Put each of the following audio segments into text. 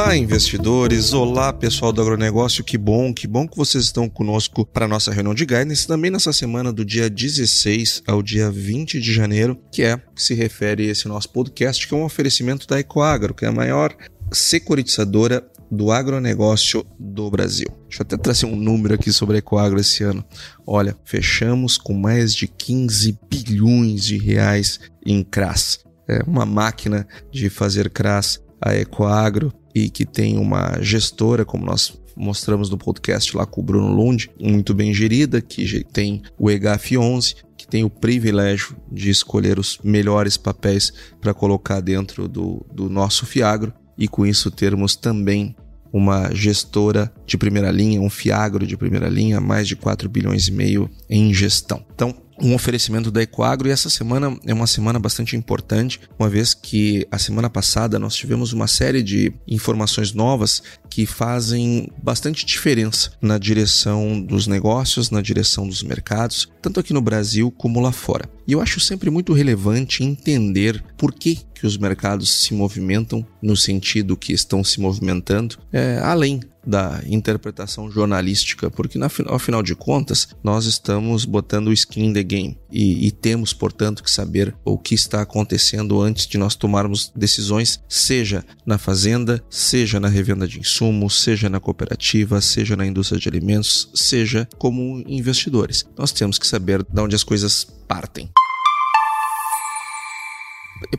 Olá, investidores! Olá, pessoal do agronegócio! Que bom, que bom que vocês estão conosco para a nossa reunião de guidance também nessa semana do dia 16 ao dia 20 de janeiro, que é que se refere esse nosso podcast, que é um oferecimento da Ecoagro, que é a maior securitizadora do agronegócio do Brasil. Deixa eu até trazer um número aqui sobre a Ecoagro esse ano. Olha, fechamos com mais de 15 bilhões de reais em CRAS. É uma máquina de fazer CRAS a Ecoagro e que tem uma gestora, como nós mostramos no podcast lá com o Bruno Lund, muito bem gerida, que tem o EGAF 11, que tem o privilégio de escolher os melhores papéis para colocar dentro do, do nosso Fiagro e com isso termos também uma gestora de primeira linha, um Fiagro de primeira linha, mais de 4 bilhões e meio em gestão. Então, um oferecimento da Ecoagro e essa semana é uma semana bastante importante, uma vez que a semana passada nós tivemos uma série de informações novas que fazem bastante diferença na direção dos negócios, na direção dos mercados, tanto aqui no Brasil como lá fora. E eu acho sempre muito relevante entender por que, que os mercados se movimentam no sentido que estão se movimentando, é, além da interpretação jornalística, porque na, ao final de contas nós estamos botando o skin in the game e, e, temos, portanto, que saber o que está acontecendo antes de nós tomarmos decisões, seja na fazenda, seja na revenda de insumos, seja na cooperativa, seja na indústria de alimentos, seja como investidores. Nós temos que saber de onde as coisas partem.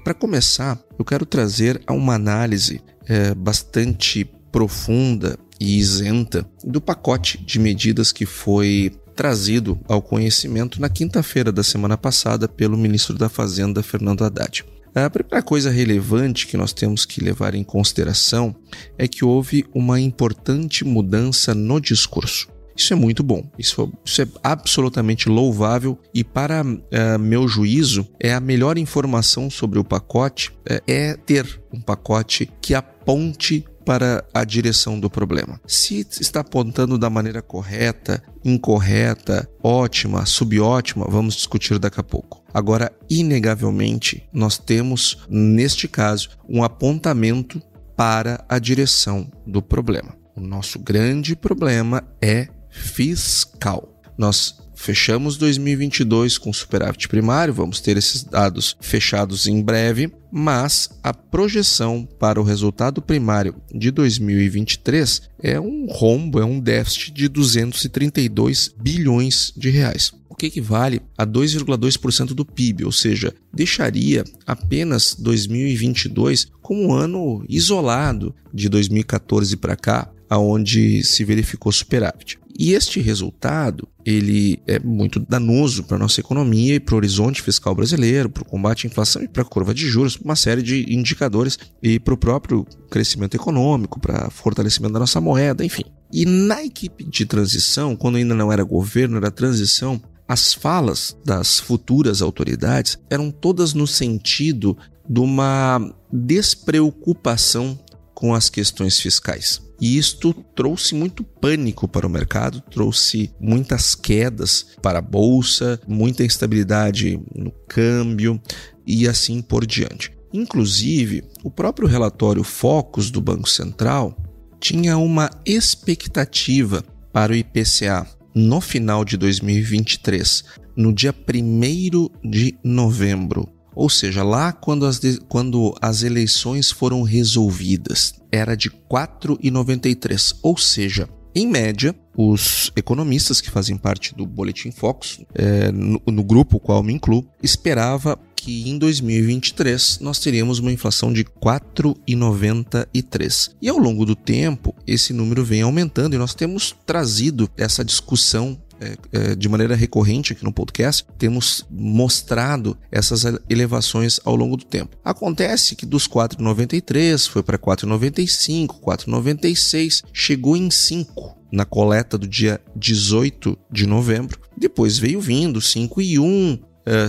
Para começar, eu quero trazer uma análise é, bastante profunda e isenta do pacote de medidas que foi trazido ao conhecimento na quinta-feira da semana passada pelo ministro da Fazenda, Fernando Haddad. A primeira coisa relevante que nós temos que levar em consideração é que houve uma importante mudança no discurso. Isso é muito bom, isso, isso é absolutamente louvável e, para uh, meu juízo, é a melhor informação sobre o pacote é, é ter um pacote que aponte para a direção do problema. Se está apontando da maneira correta, incorreta, ótima, subótima, vamos discutir daqui a pouco. Agora, inegavelmente, nós temos, neste caso, um apontamento para a direção do problema. O nosso grande problema é fiscal. Nós fechamos 2022 com superávit primário, vamos ter esses dados fechados em breve, mas a projeção para o resultado primário de 2023 é um rombo, é um déficit de 232 bilhões de reais. O que equivale a 2,2% do PIB, ou seja, deixaria apenas 2022 como um ano isolado de 2014 para cá, aonde se verificou superávit. E este resultado, ele é muito danoso para a nossa economia e para o horizonte fiscal brasileiro, para o combate à inflação e para a curva de juros, uma série de indicadores e para o próprio crescimento econômico, para fortalecimento da nossa moeda, enfim. E na equipe de transição, quando ainda não era governo, era transição, as falas das futuras autoridades eram todas no sentido de uma despreocupação com as questões fiscais. E isto trouxe muito pânico para o mercado, trouxe muitas quedas para a bolsa, muita instabilidade no câmbio e assim por diante. Inclusive, o próprio relatório Focus do Banco Central tinha uma expectativa para o IPCA no final de 2023, no dia 1 de novembro. Ou seja, lá quando as, quando as eleições foram resolvidas, era de 4,93. Ou seja, Em média, os economistas que fazem parte do Boletim Focus, é, no, no grupo qual me incluo, esperava que em 2023 nós teríamos uma inflação de 4,93. E ao longo do tempo, esse número vem aumentando e nós temos trazido essa discussão é, é, de maneira recorrente aqui no podcast, temos mostrado essas elevações ao longo do tempo. Acontece que dos 4,93 foi para 4,95, 4,96, chegou em 5 na coleta do dia 18 de novembro. Depois veio vindo 5 e 1,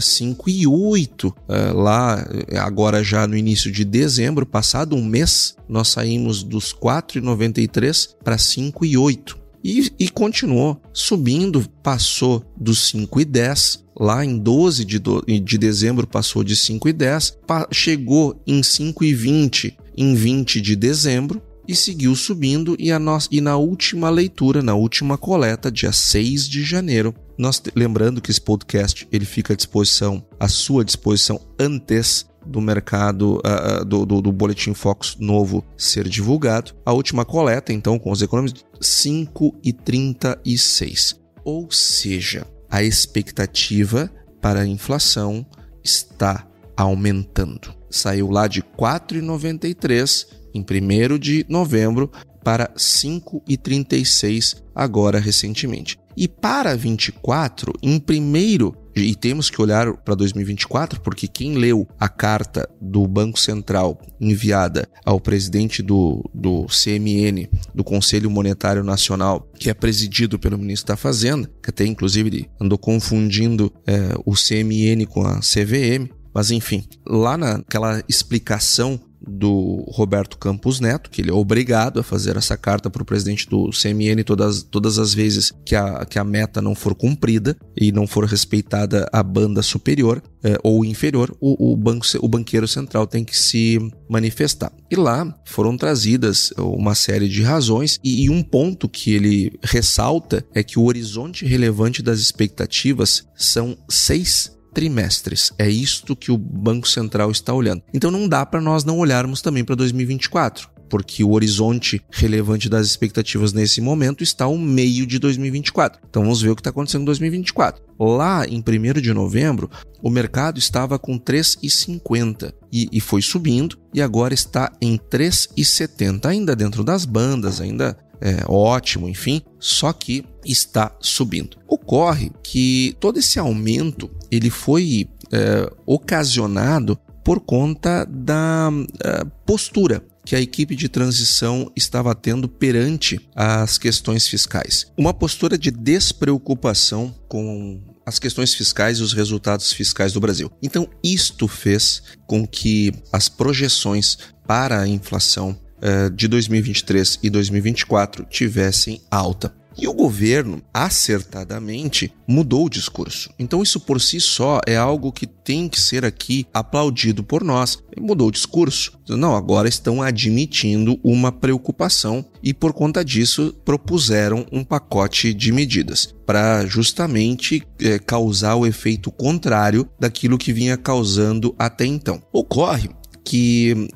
5 e 8, lá agora já no início de dezembro, passado um mês, nós saímos dos 4,93 para 5 e 8. E, e, continuou subindo, passou dos 5 e 10, lá em 12 de, do, de dezembro passou de 5 e 10, chegou em 5 e 20 em 20 de dezembro, e seguiu subindo e, a no... e na última leitura, na última coleta, dia 6 de janeiro, nós lembrando que esse podcast ele fica à disposição, à sua disposição antes do mercado uh, do, do, do, Boletim Focus novo ser divulgado. A última coleta, então, com os econômicos, 5,36. Ou seja, a expectativa para a inflação está aumentando. Saiu lá de 4,93 em 1 de novembro para 5,36 agora recentemente. E para 24, em primeiro, e temos que olhar para 2024, porque quem leu a carta do Banco Central enviada ao presidente do, do CMN, do Conselho Monetário Nacional, que é presidido pelo ministro da Fazenda, que até inclusive andou confundindo é, o CMN com a CVM, mas enfim, lá naquela explicação do Roberto Campos Neto, que ele é obrigado a fazer essa carta para o presidente do CMN todas, todas as vezes que a, que a meta não for cumprida e não for respeitada a banda superior é, ou inferior, o, o, banco, o banqueiro central tem que se manifestar. E lá foram trazidas uma série de razões, e, e um ponto que ele ressalta é que o horizonte relevante das expectativas são seis trimestres. É isto que o Banco Central está olhando. Então não dá para nós não olharmos também para 2024 porque o horizonte relevante das expectativas nesse momento está ao meio de 2024. Então vamos ver o que está acontecendo em 2024. Lá em 1 de novembro, o mercado estava com 3,50 e, e foi subindo e agora está em 3,70, ainda dentro das bandas, ainda é, ótimo, enfim, só que está subindo. Ocorre que todo esse aumento ele foi é, ocasionado por conta da é, postura que a equipe de transição estava tendo perante as questões fiscais. Uma postura de despreocupação com as questões fiscais e os resultados fiscais do Brasil. Então, isto fez com que as projeções para a inflação uh, de 2023 e 2024 tivessem alta. E o governo, acertadamente, mudou o discurso. Então, isso por si só é algo que tem que ser aqui aplaudido por nós. Ele mudou o discurso. Não, agora estão admitindo uma preocupação e, por conta disso, propuseram um pacote de medidas para justamente é, causar o efeito contrário daquilo que vinha causando até então. Ocorre que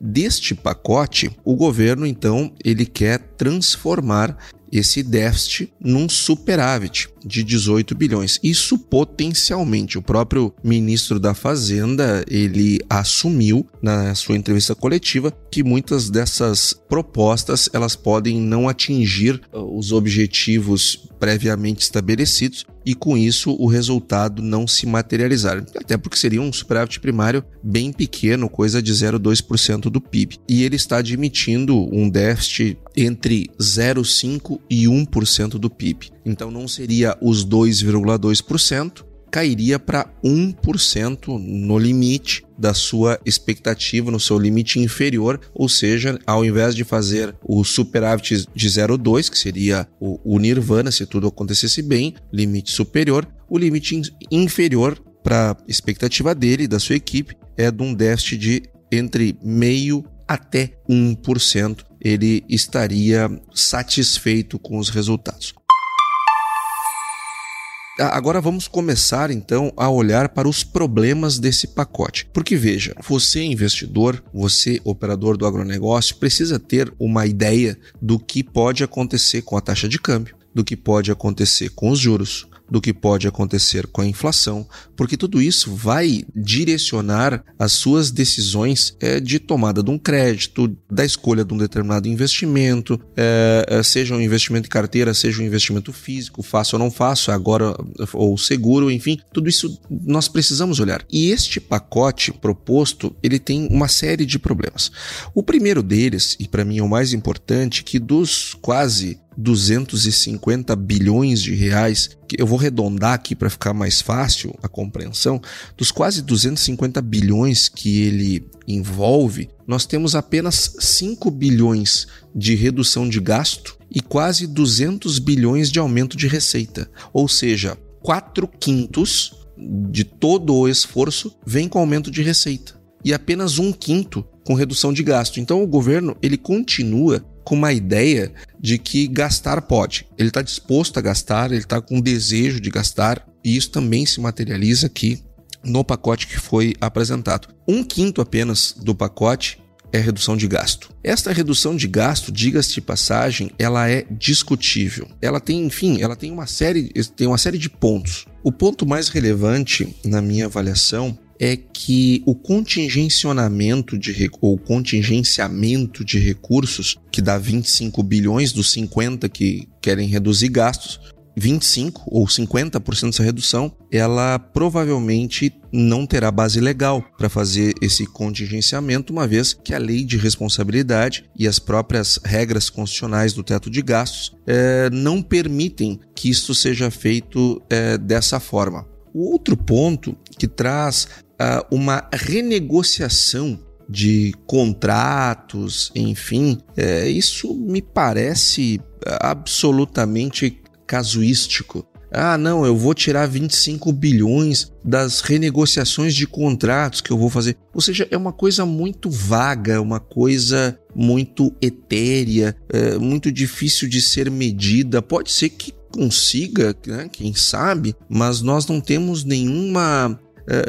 deste pacote, o governo então ele quer transformar esse déficit num superávit de 18 bilhões. Isso potencialmente o próprio ministro da Fazenda, ele assumiu na sua entrevista coletiva que muitas dessas propostas elas podem não atingir uh, os objetivos previamente estabelecidos e com isso o resultado não se materializar. Até porque seria um superávit primário bem pequeno, coisa de 0,2% do PIB. E ele está admitindo um déficit entre 0,5% e 1% do PIB. Então não seria os 2,2%, cairia para 1% no limite da sua expectativa, no seu limite inferior, ou seja, ao invés de fazer o superávit de 0,2, que seria o, o nirvana se tudo acontecesse bem, limite superior, o limite inferior para a expectativa dele da sua equipe é de um déficit de entre meio até 1%. Ele estaria satisfeito com os resultados. Agora vamos começar então a olhar para os problemas desse pacote. Porque veja, você investidor, você operador do agronegócio, precisa ter uma ideia do que pode acontecer com a taxa de câmbio, do que pode acontecer com os juros, do que pode acontecer com a inflação, porque tudo isso vai direcionar as suas decisões é, de tomada de um crédito, da escolha de um determinado investimento, é, seja um investimento em carteira, seja um investimento físico, faço ou não faço, agora ou seguro, enfim, tudo isso nós precisamos olhar. E este pacote proposto, ele tem uma série de problemas. O primeiro deles, e para mim é o mais importante, que dos quase 250 bilhões de reais, que eu vou arredondar aqui para ficar mais fácil a compreensão, dos quase 250 bilhões que ele envolve, nós temos apenas 5 bilhões de redução de gasto e quase 200 bilhões de aumento de receita. Ou seja, 4 quintos de todo o esforço vem com aumento de receita e apenas um quinto com redução de gasto. Então o governo ele continua com uma ideia de que gastar pode. Ele está disposto a gastar, ele está com desejo de gastar, e isso também se materializa aqui no pacote que foi apresentado. Um quinto apenas do pacote é redução de gasto. Esta redução de gasto, diga-se de passagem, ela é discutível. Ela tem, enfim, ela tem uma série, tem uma série de pontos. O ponto mais relevante na minha avaliação é que o contingencionamento de ou contingenciamento de recursos, que dá 25 bilhões dos 50 que querem reduzir gastos, 25 ou 50% dessa redução, ela provavelmente não terá base legal para fazer esse contingenciamento, uma vez que a lei de responsabilidade e as próprias regras constitucionais do teto de gastos é, não permitem que isso seja feito é, dessa forma. O outro ponto que traz uh, uma renegociação de contratos, enfim, é, isso me parece absolutamente casuístico. Ah, não, eu vou tirar 25 bilhões das renegociações de contratos que eu vou fazer. Ou seja, é uma coisa muito vaga, uma coisa muito etérea, é, muito difícil de ser medida. Pode ser que consiga, né, quem sabe, mas nós não temos nenhuma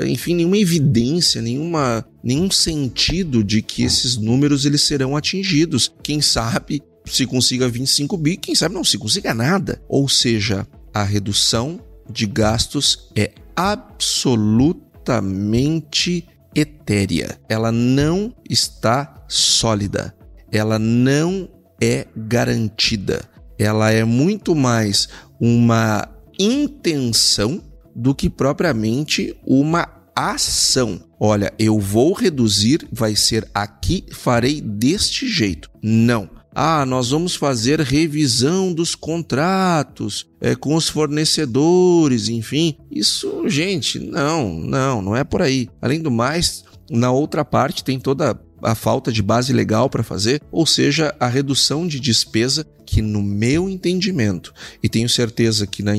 enfim, nenhuma evidência, nenhuma, nenhum sentido de que esses números eles serão atingidos. Quem sabe se consiga 25 bi, quem sabe não se consiga nada. Ou seja, a redução de gastos é absolutamente etérea. Ela não está sólida. Ela não é garantida. Ela é muito mais uma intenção do que propriamente uma ação. Olha, eu vou reduzir, vai ser aqui, farei deste jeito. Não. Ah, nós vamos fazer revisão dos contratos é, com os fornecedores, enfim. Isso, gente, não, não, não é por aí. Além do mais, na outra parte tem toda a falta de base legal para fazer, ou seja, a redução de despesa que, no meu entendimento, e tenho certeza que no,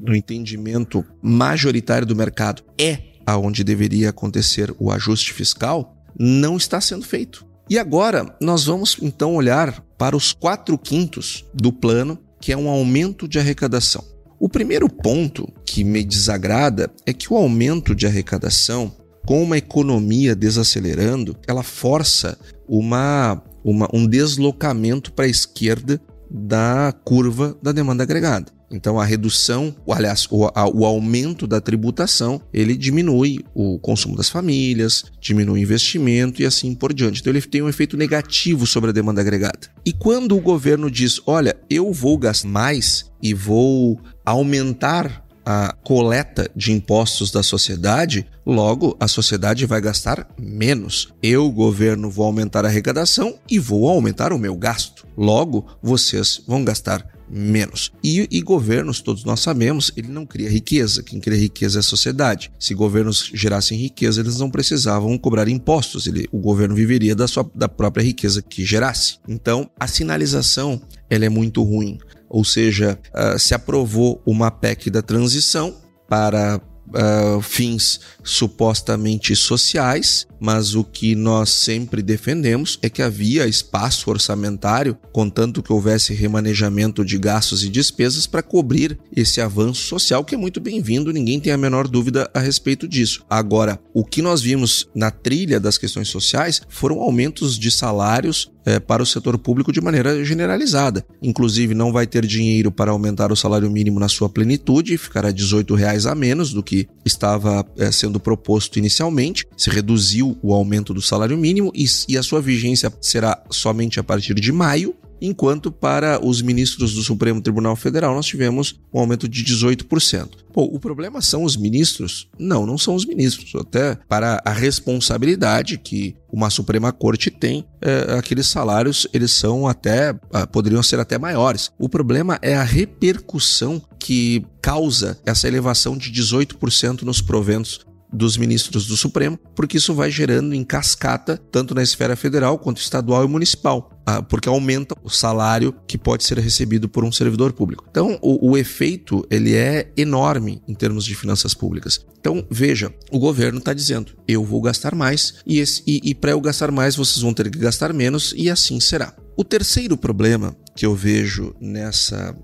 no entendimento majoritário do mercado é aonde deveria acontecer o ajuste fiscal, não está sendo feito. E agora nós vamos então olhar para os quatro quintos do plano, que é um aumento de arrecadação. O primeiro ponto que me desagrada é que o aumento de arrecadação com uma economia desacelerando, ela força uma, uma um deslocamento para a esquerda da curva da demanda agregada. Então a redução, aliás, o, a, o, aumento da tributação, ele diminui o consumo das famílias, diminui o investimento e assim por diante. Então ele tem um efeito negativo sobre a demanda agregada. E quando o governo diz, olha, eu vou gastar mais e vou aumentar a coleta de impostos da sociedade, logo a sociedade vai gastar menos. Eu, governo, vou aumentar a arrecadação e vou aumentar o meu gasto. Logo, vocês vão gastar menos. E, e, governos, todos nós sabemos, ele não cria riqueza. Quem cria riqueza é a sociedade. Se governos gerassem riqueza, eles não precisavam cobrar impostos. Ele, o governo viveria da, sua, da própria riqueza que gerasse. Então, a sinalização ela é muito ruim ou seja, uh, se aprovou uma PEC da transição para uh, fins supostamente sociais, mas o que nós sempre defendemos é que havia espaço orçamentário, contanto que houvesse remanejamento de gastos e despesas para cobrir esse avanço social, que é muito bem-vindo, ninguém tem a menor dúvida a respeito disso. Agora, o que nós vimos na trilha das questões sociais foram aumentos de salários é, para o setor público de maneira generalizada. Inclusive, não vai ter dinheiro para aumentar o salário mínimo na sua plenitude, ficará 18 reais a menos do que estava é, sendo proposto inicialmente. Se reduziu o aumento do salário mínimo e, e a sua vigência será somente a partir de maio enquanto para os ministros do Supremo Tribunal Federal nós tivemos um aumento de 18%. Bom, o problema são os ministros? Não, não são os ministros. Até para a responsabilidade que uma Suprema Corte tem, é, aqueles salários eles são até ah, poderiam ser até maiores. O problema é a repercussão que causa essa elevação de 18% nos proventos dos ministros do Supremo, porque isso vai gerando em cascata, tanto na esfera federal quanto estadual e municipal, ah, porque aumenta o salário que pode ser recebido por um servidor público. Então, o, o efeito ele é enorme em termos de finanças públicas. Então, veja, o governo está dizendo: eu vou gastar mais e, e, e para eu gastar mais vocês vão ter que gastar menos e assim será. O terceiro problema que eu vejo nessa,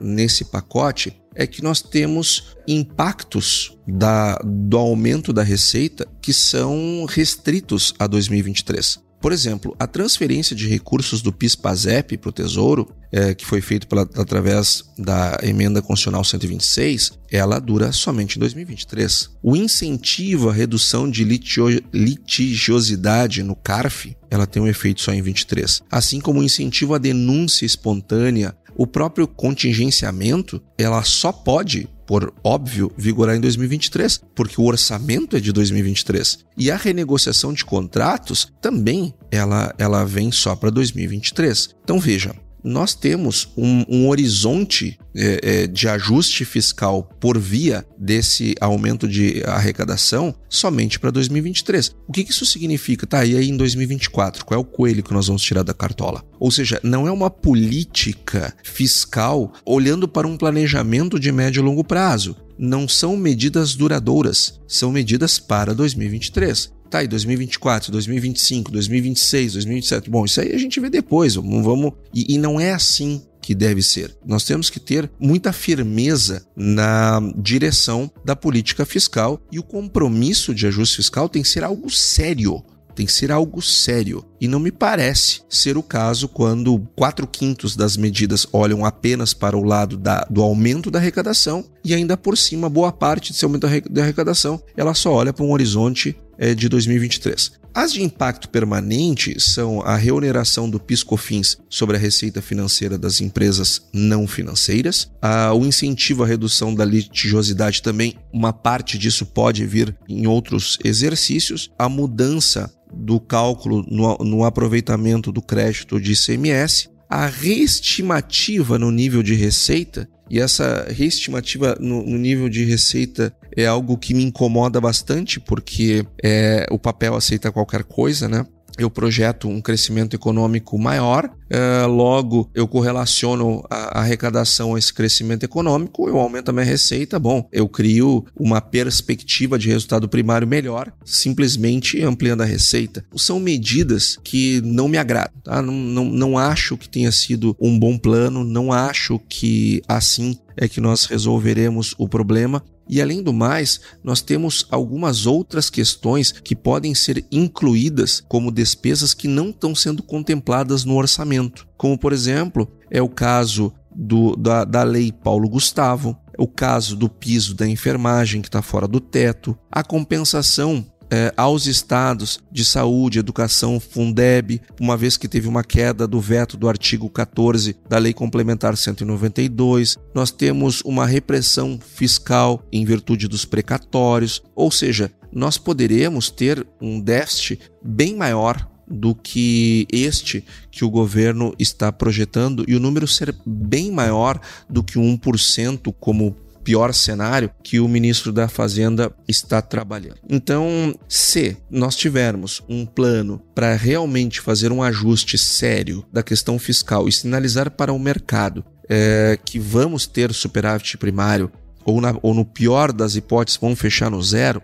nesse pacote é que nós temos impactos da, do aumento da receita que são restritos a 2023. Por exemplo, a transferência de recursos do PIS-PASEP para o Tesouro, é, que foi feito pela, através da emenda constitucional 126, ela dura somente em 2023. O incentivo à redução de litio, litigiosidade no CARF, ela tem um efeito só em 23. Assim como o incentivo à denúncia espontânea o próprio contingenciamento, ela só pode, por óbvio, vigorar em 2023, porque o orçamento é de 2023. E a renegociação de contratos também ela, ela vem só para 2023. Então veja, nós temos um, um horizonte é, é, de ajuste fiscal por via desse aumento de arrecadação somente para 2023. O que, que isso significa? Tá, e aí em 2024? Qual é o coelho que nós vamos tirar da cartola? Ou seja, não é uma política fiscal olhando para um planejamento de médio e longo prazo não são medidas duradouras, são medidas para 2023. Tá, e 2024, 2025, 2026, 2027. Bom, isso aí a gente vê depois. Vamos, vamos... E, e não é assim que deve ser. Nós temos que ter muita firmeza na direção da política fiscal e o compromisso de ajuste fiscal tem que ser algo sério tem que ser algo sério. E não me parece ser o caso quando quatro quintos das medidas olham apenas para o lado da, do aumento da arrecadação e ainda por cima, boa parte desse aumento da arrecadação ela só olha para um horizonte de 2023. As de impacto permanente são a reoneração do PIS/COFINS sobre a receita financeira das empresas não financeiras, a, o incentivo à redução da litigiosidade também, uma parte disso pode vir em outros exercícios, a mudança do cálculo no, no aproveitamento do crédito de ICMS, a reestimativa no nível de receita, e essa reestimativa no, no, nível de receita é algo que me incomoda bastante, porque é, o papel aceita qualquer coisa, né? eu projeto um crescimento econômico maior, é, logo eu correlaciono a, arrecadação a esse crescimento econômico, eu aumento a minha receita, bom, eu crio uma perspectiva de resultado primário melhor, simplesmente ampliando a receita. São medidas que não me agradam, tá? não, não, não acho que tenha sido um bom plano, não acho que assim é que nós resolveremos o problema. E além do mais, nós temos algumas outras questões que podem ser incluídas como despesas que não estão sendo contempladas no orçamento. Como, por exemplo, é o caso do, da, da Lei Paulo Gustavo, o caso do piso da enfermagem que está fora do teto, a compensação é, aos estados de saúde, educação, Fundeb, uma vez que teve uma queda do veto do artigo 14 da Lei Complementar 192. Nós temos uma repressão fiscal em virtude dos precatórios, ou seja, nós poderemos ter um déficit bem maior do que este que o governo está projetando e o número ser bem maior do que 1% como pior cenário que o ministro da Fazenda está trabalhando. Então, se nós tivermos um plano para realmente fazer um ajuste sério da questão fiscal e sinalizar para o mercado é, que vamos ter superávit primário ou, na, ou no pior das hipóteses vão fechar no zero,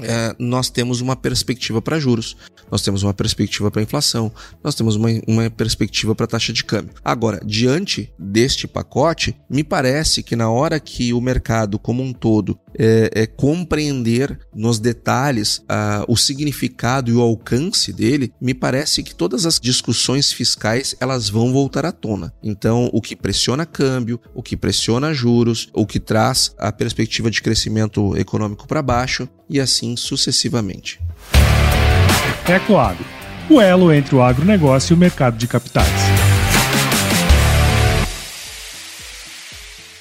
é, nós temos uma perspectiva para juros, nós temos uma perspectiva para inflação, nós temos uma, uma perspectiva para taxa de câmbio. Agora, diante deste pacote, me parece que na hora que o mercado como um todo é, é compreender nos detalhes uh, o significado e o alcance dele, me parece que todas as discussões fiscais elas vão voltar à tona. Então, o que pressiona câmbio, o que pressiona juros, o que traz a perspectiva de crescimento econômico para baixo e assim sucessivamente. Ecoagro, o elo entre o agronegócio e o mercado de capitais.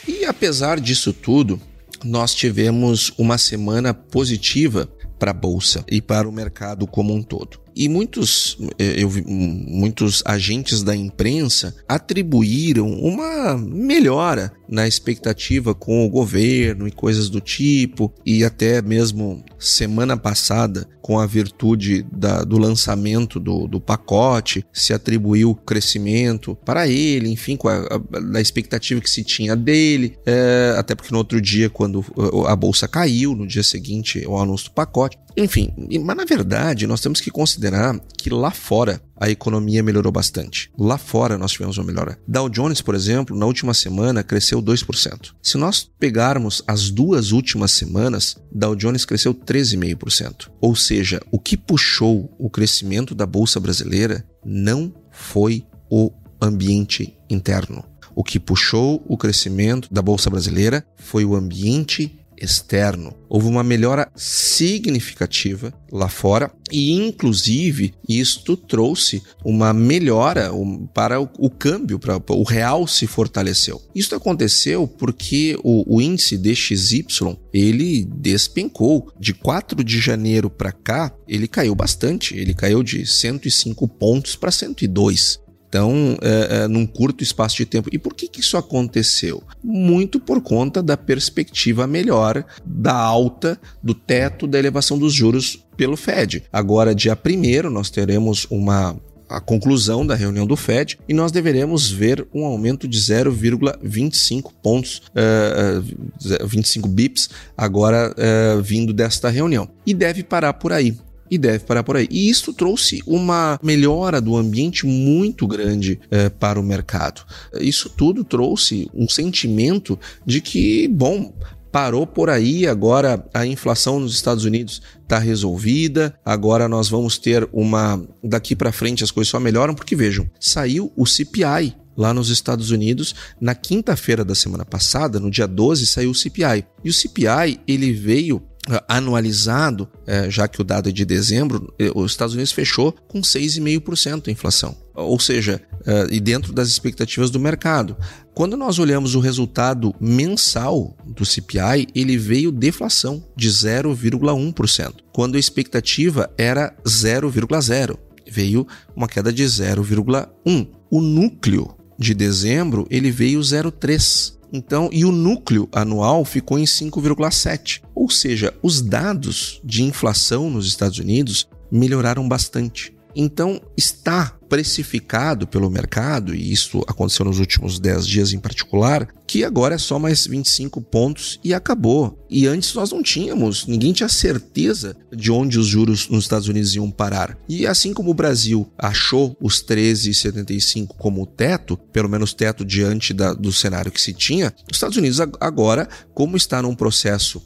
E apesar disso tudo, nós tivemos uma semana positiva para a bolsa e para o mercado como um todo. E muitos, eh, eu vi, muitos agentes da imprensa atribuíram uma melhora na expectativa com o governo e coisas do tipo, e até mesmo semana passada, com a virtude da, do lançamento do, do pacote, se atribuiu crescimento para ele, enfim, com a, a, expectativa que se tinha dele, é, até porque no outro dia, quando a bolsa caiu, no dia seguinte, o anúncio do pacote. Enfim, mas na verdade nós temos que considerar que lá fora a economia melhorou bastante. Lá fora nós tivemos uma melhora. Dow Jones, por exemplo, na última semana cresceu 2%. Se nós pegarmos as duas últimas semanas, Dow Jones cresceu 13,5%. Ou seja, o que puxou o crescimento da bolsa brasileira não foi o ambiente interno. O que puxou o crescimento da bolsa brasileira foi o ambiente externo. Houve uma melhora significativa lá fora e, inclusive, isto trouxe uma melhora para o, câmbio, para o real se fortaleceu. Isso aconteceu porque o, o índice DXY ele despencou de 4 de janeiro para cá, ele caiu bastante, ele caiu de 105 pontos para 102. Então, é, é, num curto espaço de tempo. E por que, que isso aconteceu? Muito por conta da perspectiva melhor da alta do teto da elevação dos juros pelo Fed. Agora, dia 1 nós teremos uma a conclusão da reunião do Fed e nós deveremos ver um aumento de 0,25 pontos, uh, 25 bips, agora uh, vindo desta reunião. E deve parar por aí e deve parar por aí. E isso trouxe uma melhora do ambiente muito grande é, para o mercado. Isso tudo trouxe um sentimento de que, bom, parou por aí, agora a inflação nos Estados Unidos está resolvida, agora nós vamos ter uma. Daqui para frente as coisas só melhoram, porque vejam, saiu o CPI lá nos Estados Unidos na quinta-feira da semana passada, no dia 12, saiu o CPI. E o CPI ele veio anualizado, é, já que o dado é de dezembro, os Estados Unidos fechou com 6,5% a inflação. Ou seja, é, e dentro das expectativas do mercado. Quando nós olhamos o resultado mensal do CPI, ele veio deflação de 0,1%, quando a expectativa era 0,0%. Veio uma queda de 0,1%. O núcleo de dezembro ele veio 0,3%. Então, e o núcleo anual ficou em 5,7. Ou seja, os dados de inflação nos Estados Unidos melhoraram bastante. Então, está precificado pelo mercado, e isso aconteceu nos últimos 10 dias em particular, que agora é só mais 25 pontos e acabou. E antes nós não tínhamos, ninguém tinha certeza de onde os juros nos Estados Unidos iam parar. E assim como o Brasil achou os 13,75 como teto, pelo menos teto diante da, do cenário que se tinha, os Estados Unidos agora, como está num processo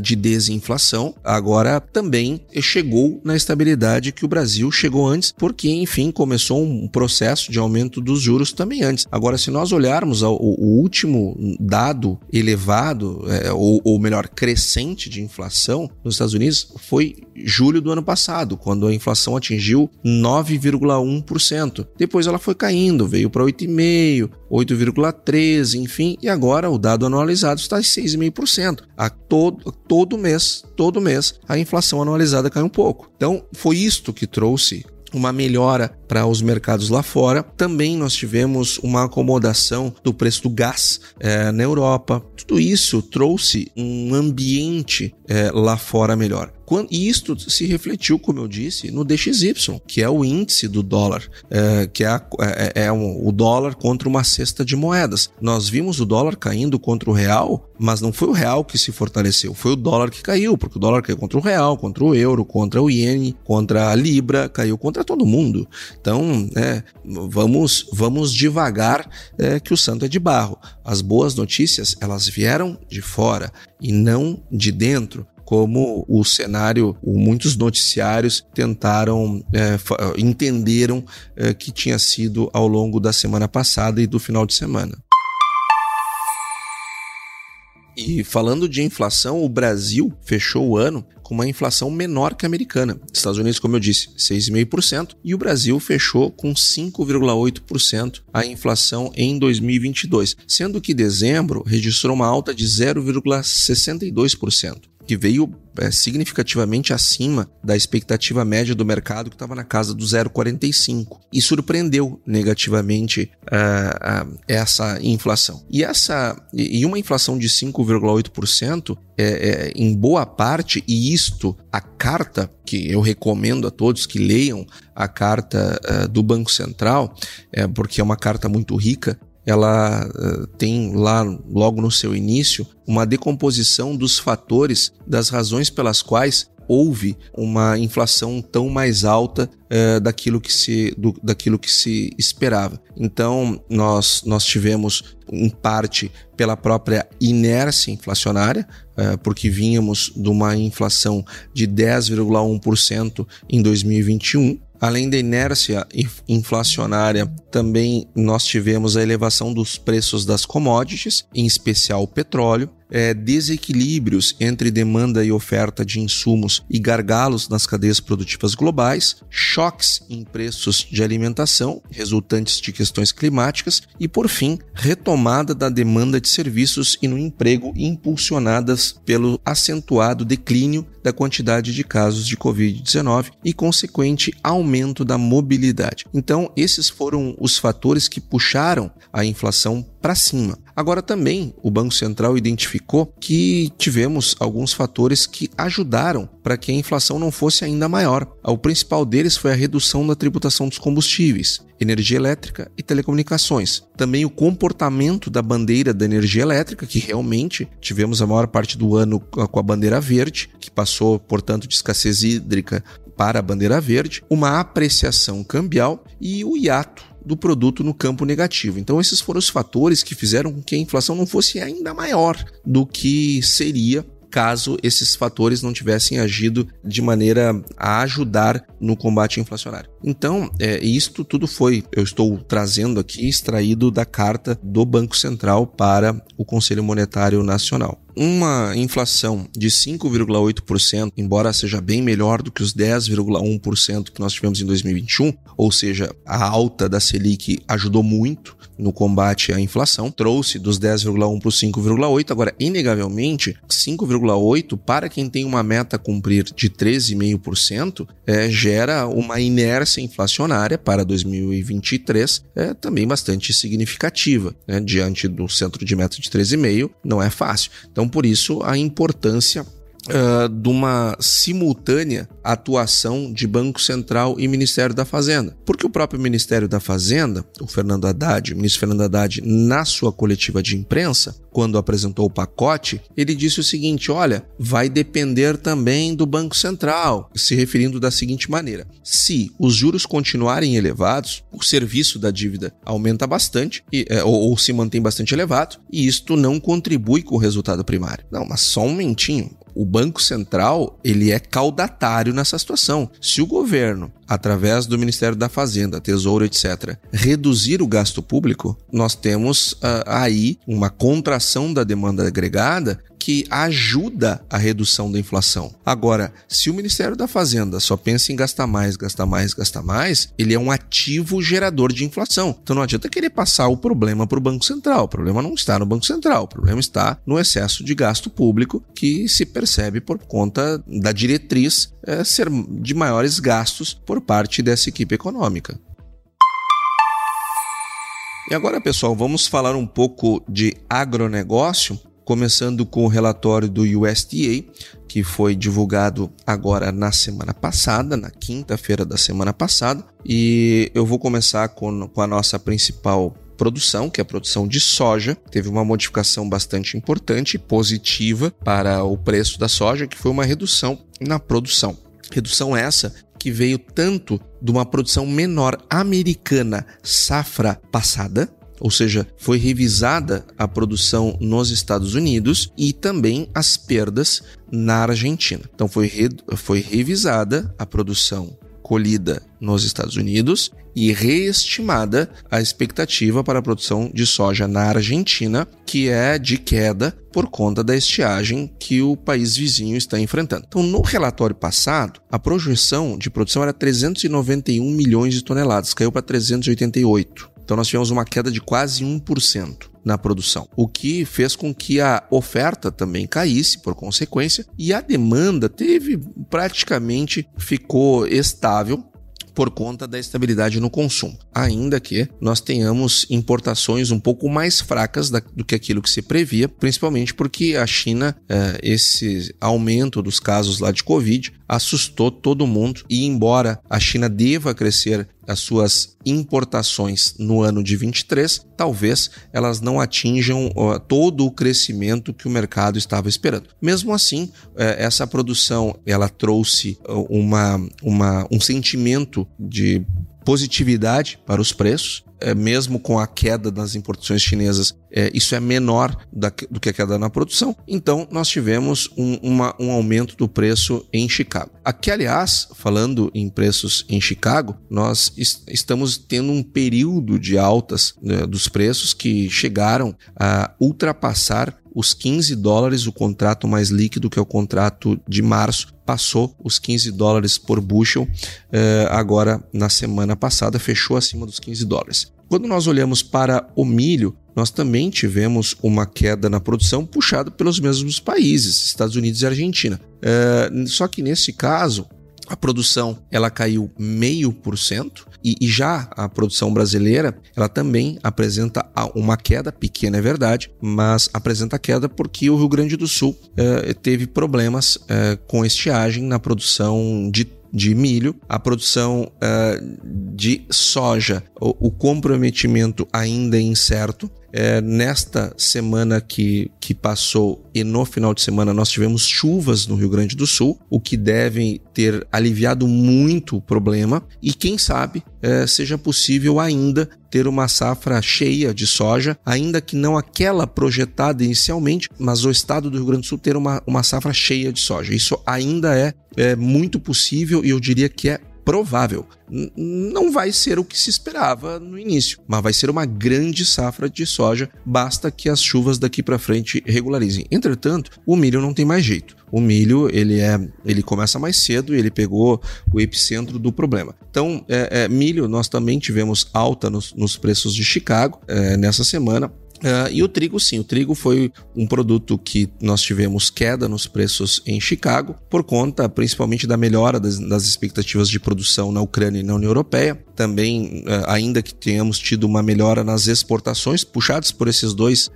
de desinflação, agora também chegou na estabilidade que o Brasil chegou antes, porque, enfim, começou um processo de aumento dos juros também antes. Agora, se nós olharmos o, último dado elevado, é, ou, ou melhor, crescente de inflação nos Estados Unidos, foi julho do ano passado, quando a inflação atingiu 9,1%. Depois ela foi caindo, veio para 8,5%, 8,13%, enfim, e agora o dado anualizado está em 6,5%. A todo, todo mês, todo mês, a inflação anualizada cai um pouco. Então, foi isto que trouxe uma melhora para os mercados lá fora. Também nós tivemos uma acomodação do preço do gás é, na Europa. Tudo isso trouxe um ambiente é, lá fora melhor. E isto se refletiu, como eu disse, no DXY, que é o índice do dólar, é, que é, a, é, é um, o dólar contra uma cesta de moedas. Nós vimos o dólar caindo contra o real, mas não foi o real que se fortaleceu, foi o dólar que caiu, porque o dólar caiu contra o real, contra o euro, contra o iene, contra a libra, caiu contra todo mundo. Então, é, vamos, vamos devagar é, que o santo é de barro. As boas notícias, elas vieram de fora e não de dentro como o cenário, muitos noticiários tentaram, é, entenderam é, que tinha sido ao longo da semana passada e do final de semana. E falando de inflação, o Brasil fechou o ano com uma inflação menor que a americana. Estados Unidos, como eu disse, 6,5%, e o Brasil fechou com 5,8% a inflação em 2022, sendo que dezembro registrou uma alta de 0,62% que veio é, significativamente acima da expectativa média do mercado, que estava na casa do 0,45, e surpreendeu negativamente uh, uh, essa inflação. E essa e uma inflação de 5,8% é, é, em boa parte, e isto a carta que eu recomendo a todos que leiam a carta uh, do Banco Central, é, porque é uma carta muito rica, ela uh, tem lá, logo no seu início, uma decomposição dos fatores, das razões pelas quais houve uma inflação tão mais alta uh, daquilo, que se, do, daquilo que se esperava. Então, nós, nós tivemos, em parte, pela própria inércia inflacionária, uh, porque vínhamos de uma inflação de 10,1% em 2021, Além da inércia inflacionária, também nós tivemos a elevação dos preços das commodities, em especial o petróleo, é, desequilíbrios entre demanda e oferta de insumos e gargalos nas cadeias produtivas globais, choques em preços de alimentação resultantes de questões climáticas e, por fim, retomada da demanda de serviços e no emprego impulsionadas pelo acentuado declínio da quantidade de casos de Covid-19 e consequente aumento da mobilidade. Então, esses foram os fatores que puxaram a inflação para cima. Agora também o Banco Central identificou que tivemos alguns fatores que ajudaram para que a inflação não fosse ainda maior. O principal deles foi a redução da tributação dos combustíveis, energia elétrica e telecomunicações. Também o comportamento da bandeira da energia elétrica, que realmente tivemos a maior parte do ano com a bandeira verde, que passou, portanto, de escassez hídrica para a bandeira verde, uma apreciação cambial e o hiato do produto no campo negativo. Então, esses foram os fatores que fizeram com que a inflação não fosse ainda maior do que seria caso esses fatores não tivessem agido de maneira a ajudar no combate inflacionário. Então, é, isto tudo foi, eu estou trazendo aqui, extraído da carta do Banco Central para o Conselho Monetário Nacional. Uma inflação de 5,8%, embora seja bem melhor do que os 10,1% que nós tivemos em 2021, ou seja, a alta da Selic ajudou muito no combate à inflação, trouxe dos 10,1 para os 5,8. Agora, inegavelmente, 5,8 para quem tem uma meta a cumprir de 13,5% é, gera uma inércia inflacionária para 2023 é, também bastante significativa. Né? Diante do centro de meta de 13,5, não é fácil. Então, por isso, a importância uh, de uma simultânea atuação de Banco Central e Ministério da Fazenda. Porque o próprio Ministério da Fazenda, o Fernando Haddad, o ministro Fernando Haddad, na sua coletiva de imprensa, quando apresentou o pacote, ele disse o seguinte: olha, vai depender também do Banco Central, se referindo da seguinte maneira: se os juros continuarem elevados, o serviço da dívida aumenta bastante e, é, ou, ou se mantém bastante elevado, e isto não contribui com o resultado primário. Não, mas só um momentinho o Banco Central ele é caudatário nessa situação. Se o governo, através do Ministério da Fazenda, Tesouro, etc., reduzir o gasto público, nós temos uh, aí uma contração da demanda agregada que ajuda a redução da inflação. Agora, se o Ministério da Fazenda só pensa em gastar mais, gastar mais, gastar mais, ele é um ativo gerador de inflação. Então não adianta querer passar o problema para o Banco Central. O problema não está no Banco Central, o problema está no excesso de gasto público que se percebe por conta da diretriz é, ser de maiores gastos por parte dessa equipe econômica. E agora, pessoal, vamos falar um pouco de agronegócio começando com o relatório do USDA, que foi divulgado agora na semana passada, na quinta-feira da semana passada, e eu vou começar com, com a nossa principal produção, que é a produção de soja, teve uma modificação bastante importante, positiva para o preço da soja, que foi uma redução na produção. Redução essa que veio tanto de uma produção menor americana safra passada, ou seja, foi revisada a produção nos Estados Unidos e também as perdas na Argentina. Então foi, re, foi revisada a produção colhida nos Estados Unidos e reestimada a expectativa para a produção de soja na Argentina, que é de queda por conta da estiagem que o país vizinho está enfrentando. Então, no relatório passado, a projeção de produção era 391 milhões de toneladas, caiu para 388. Então nós tivemos uma queda de quase 1% na produção, o que fez com que a oferta também caísse por consequência e a demanda teve praticamente ficou estável por conta da estabilidade no consumo, ainda que nós tenhamos importações um pouco mais fracas do que aquilo que se previa, principalmente porque a China, eh, esse aumento dos casos lá de Covid, assustou todo mundo e embora a China deva crescer as suas importações no ano de 23, talvez elas não atinjam todo o crescimento que o mercado estava esperando. Mesmo assim, uh, essa produção ela trouxe uma, uma, um sentimento de positividade para os preços, é, mesmo com a queda das importações chinesas, é, isso é menor da, do que a queda na produção. Então, nós tivemos um, uma, um aumento do preço em Chicago. Aqui, aliás, falando em preços em Chicago, nós est estamos tendo um período de altas né, dos preços que chegaram a ultrapassar os 15 dólares, o contrato mais líquido, que é o contrato de março, passou os 15 dólares por bushel. Uh, agora, na semana passada, fechou acima dos 15 dólares. Quando nós olhamos para o milho, nós também tivemos uma queda na produção puxada pelos mesmos países, Estados Unidos e Argentina. Uh, só que nesse caso, a produção ela caiu meio por cento e, já a produção brasileira ela também apresenta uma queda pequena é verdade mas apresenta queda porque o Rio Grande do Sul eh, teve problemas eh, com estiagem na produção de de milho, a produção uh, de soja, o, o, comprometimento ainda é incerto. É, nesta semana que, que passou e no final de semana nós tivemos chuvas no Rio Grande do Sul, o que deve ter aliviado muito o problema e quem sabe é, seja possível ainda ter uma safra cheia de soja, ainda que não aquela projetada inicialmente, mas o estado do Rio Grande do Sul ter uma, uma safra cheia de soja. Isso ainda é, é muito possível e eu diria que é provável. Não vai ser o que se esperava no início, mas vai ser uma grande safra de soja, basta que as chuvas daqui para frente regularizem. Entretanto, o milho não tem mais jeito. O milho ele é, ele começa mais cedo e ele pegou o epicentro do problema. Então, é, é, milho nós também tivemos alta nos, nos preços de Chicago é, nessa semana Uh, e o trigo, sim, o trigo foi um produto que nós tivemos queda nos preços em Chicago, por conta principalmente da melhora das, das expectativas de produção na Ucrânia e na União Europeia. Também, uh, ainda que tenhamos tido uma melhora nas exportações, puxadas por esses dois,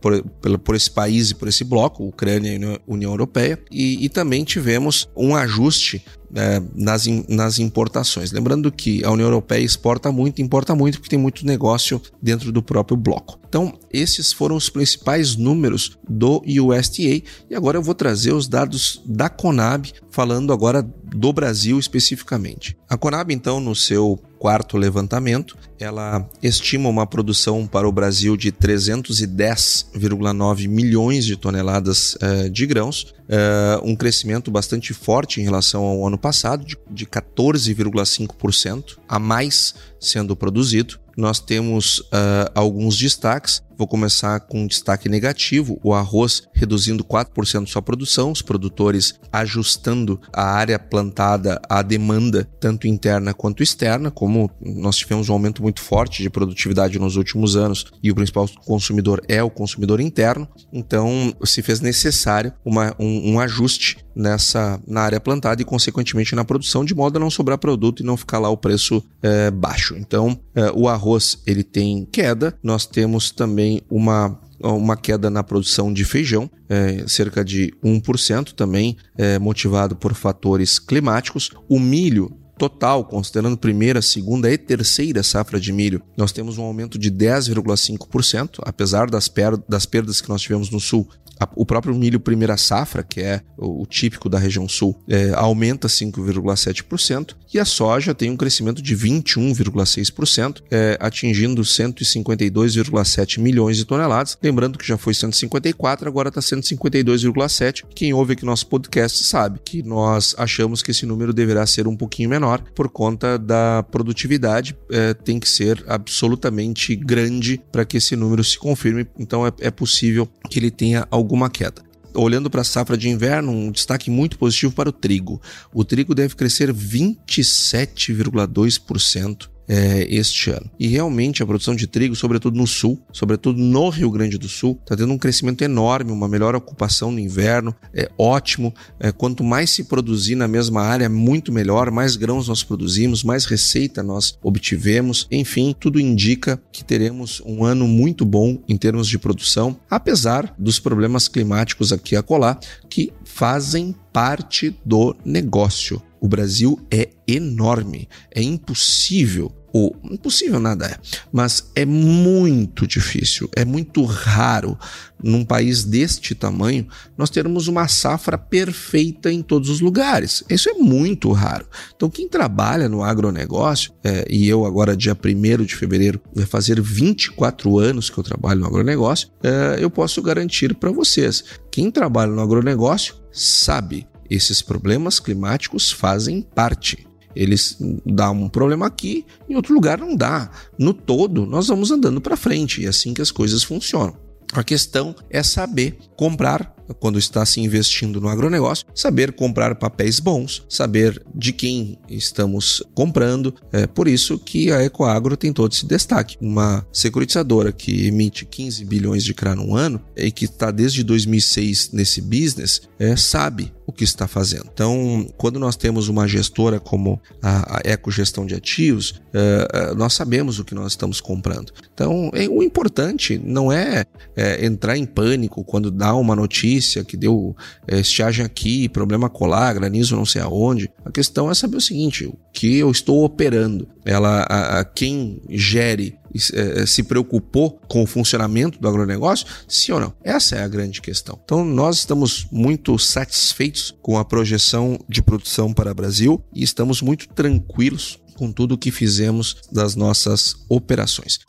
por, por, por, esse país e por esse bloco, Ucrânia e União Europeia, e, e também tivemos um ajuste é, nas, nas importações. Lembrando que a União Europeia exporta muito, importa muito, porque tem muito negócio dentro do próprio bloco. Então, esses foram os principais números do USDA e agora eu vou trazer os dados da Conab, falando agora do Brasil especificamente. A Conab, então, no seu quarto levantamento, ela estima uma produção para o Brasil de 310,9 milhões de toneladas uh, de grãos, uh, um crescimento bastante forte em relação ao ano passado, de, de 14,5% a mais sendo produzido. Nós temos uh, alguns destaques. Vou começar com um destaque negativo: o arroz reduzindo 4% sua produção, os produtores ajustando a área plantada à demanda, tanto interna quanto externa, como nós tivemos um aumento muito forte de produtividade nos últimos anos e o principal consumidor é o consumidor interno, então se fez necessário uma, um, um ajuste nessa na área plantada e consequentemente na produção de modo a não sobrar produto e não ficar lá o preço é, baixo. Então é, o arroz ele tem queda, nós temos também uma uma queda na produção de feijão, é, cerca de 1%, também é, motivado por fatores climáticos. O milho total, considerando primeira, segunda e terceira safra de milho, nós temos um aumento de 10,5%, apesar das, per das perdas que nós tivemos no sul o próprio milho primeira safra, que é o, típico da região sul, é, aumenta 5,7% e a soja tem um crescimento de 21,6%, é, atingindo 152,7 milhões de toneladas. Lembrando que já foi 154, agora está 152,7. Quem ouve aqui nosso podcast sabe que nós achamos que esse número deverá ser um pouquinho menor por conta da produtividade, é, tem que ser absolutamente grande para que esse número se confirme. Então é, é possível que ele tenha algum alguma queda. Olhando para a safra de inverno, um destaque muito positivo para o trigo. O trigo deve crescer 27,2% é, este ano. E realmente a produção de trigo, sobretudo no sul, sobretudo no Rio Grande do Sul, está tendo um crescimento enorme, uma melhor ocupação no inverno, é ótimo. É, quanto mais se produzir na mesma área, muito melhor, mais grãos nós produzimos, mais receita nós obtivemos. Enfim, tudo indica que teremos um ano muito bom em termos de produção, apesar dos problemas climáticos aqui a colar, que fazem parte do negócio. O Brasil é enorme, é impossível ou impossível nada é, mas é muito difícil, é muito raro num país deste tamanho nós termos uma safra perfeita em todos os lugares. Isso é muito raro. Então quem trabalha no agronegócio, é, e eu agora dia 1 de fevereiro vai fazer 24 anos que eu trabalho no agronegócio, é, eu posso garantir para vocês, quem trabalha no agronegócio sabe esses problemas climáticos fazem parte. Eles dão um problema aqui, em outro lugar não dá. No todo, nós vamos andando para frente e é assim que as coisas funcionam. A questão é saber comprar quando está se investindo no agronegócio, saber comprar papéis bons, saber de quem estamos comprando. É por isso que a Ecoagro tem todo esse destaque. Uma securitizadora que emite 15 bilhões de CRA no ano e que está desde 2006 nesse business, é, sabe o que está fazendo. Então, quando nós temos uma gestora como a, a Ecogestão de Ativos, é, é nós sabemos o que nós estamos comprando. Então, é, o importante não é, é entrar em pânico quando dá uma notícia notícia que deu é, estiagem aqui, problema colar, granizo não sei aonde. A questão é saber o seguinte: o que eu estou operando, ela, a, a quem gere é, se preocupou com o funcionamento do agronegócio? Sim ou não? Essa é a grande questão. Então, nós estamos muito satisfeitos com a projeção de produção para o Brasil e estamos muito tranquilos com tudo o que fizemos das nossas operações.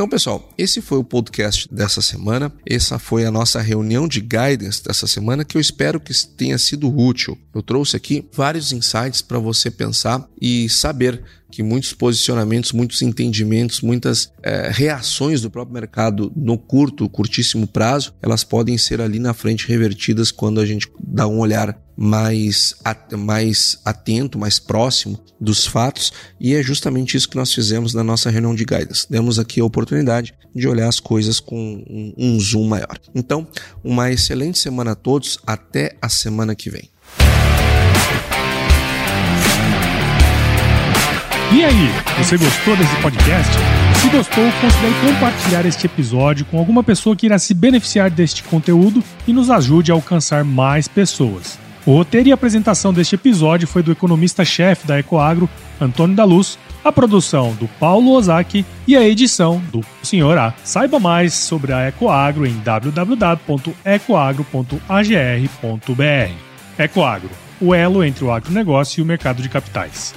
Então, pessoal, esse foi o podcast dessa semana. Essa foi a nossa reunião de guidance dessa semana que eu espero que tenha sido útil. Eu trouxe aqui vários insights para você pensar e saber que muitos posicionamentos, muitos entendimentos, muitas é, reações do próprio mercado no curto, curtíssimo prazo, elas podem ser ali na frente revertidas quando a gente dá um olhar mais, mais atento, mais próximo dos fatos, e é justamente isso que nós fizemos na nossa reunião de guidance. Demos aqui a oportunidade de olhar as coisas com um, um zoom maior. Então, uma excelente semana a todos, até a semana que vem. E aí, você gostou desse podcast? Se gostou, considere compartilhar este episódio com alguma pessoa que irá se beneficiar deste conteúdo e nos ajude a alcançar mais pessoas. O roteiro e apresentação deste episódio foi do economista-chefe da Ecoagro, Antônio da Luz, a produção do Paulo Ozaki e a edição do Sr. A. Saiba mais sobre a Ecoagro em www.ecoagro.agr.br. Ecoagro, o elo entre o agronegócio e o mercado de capitais.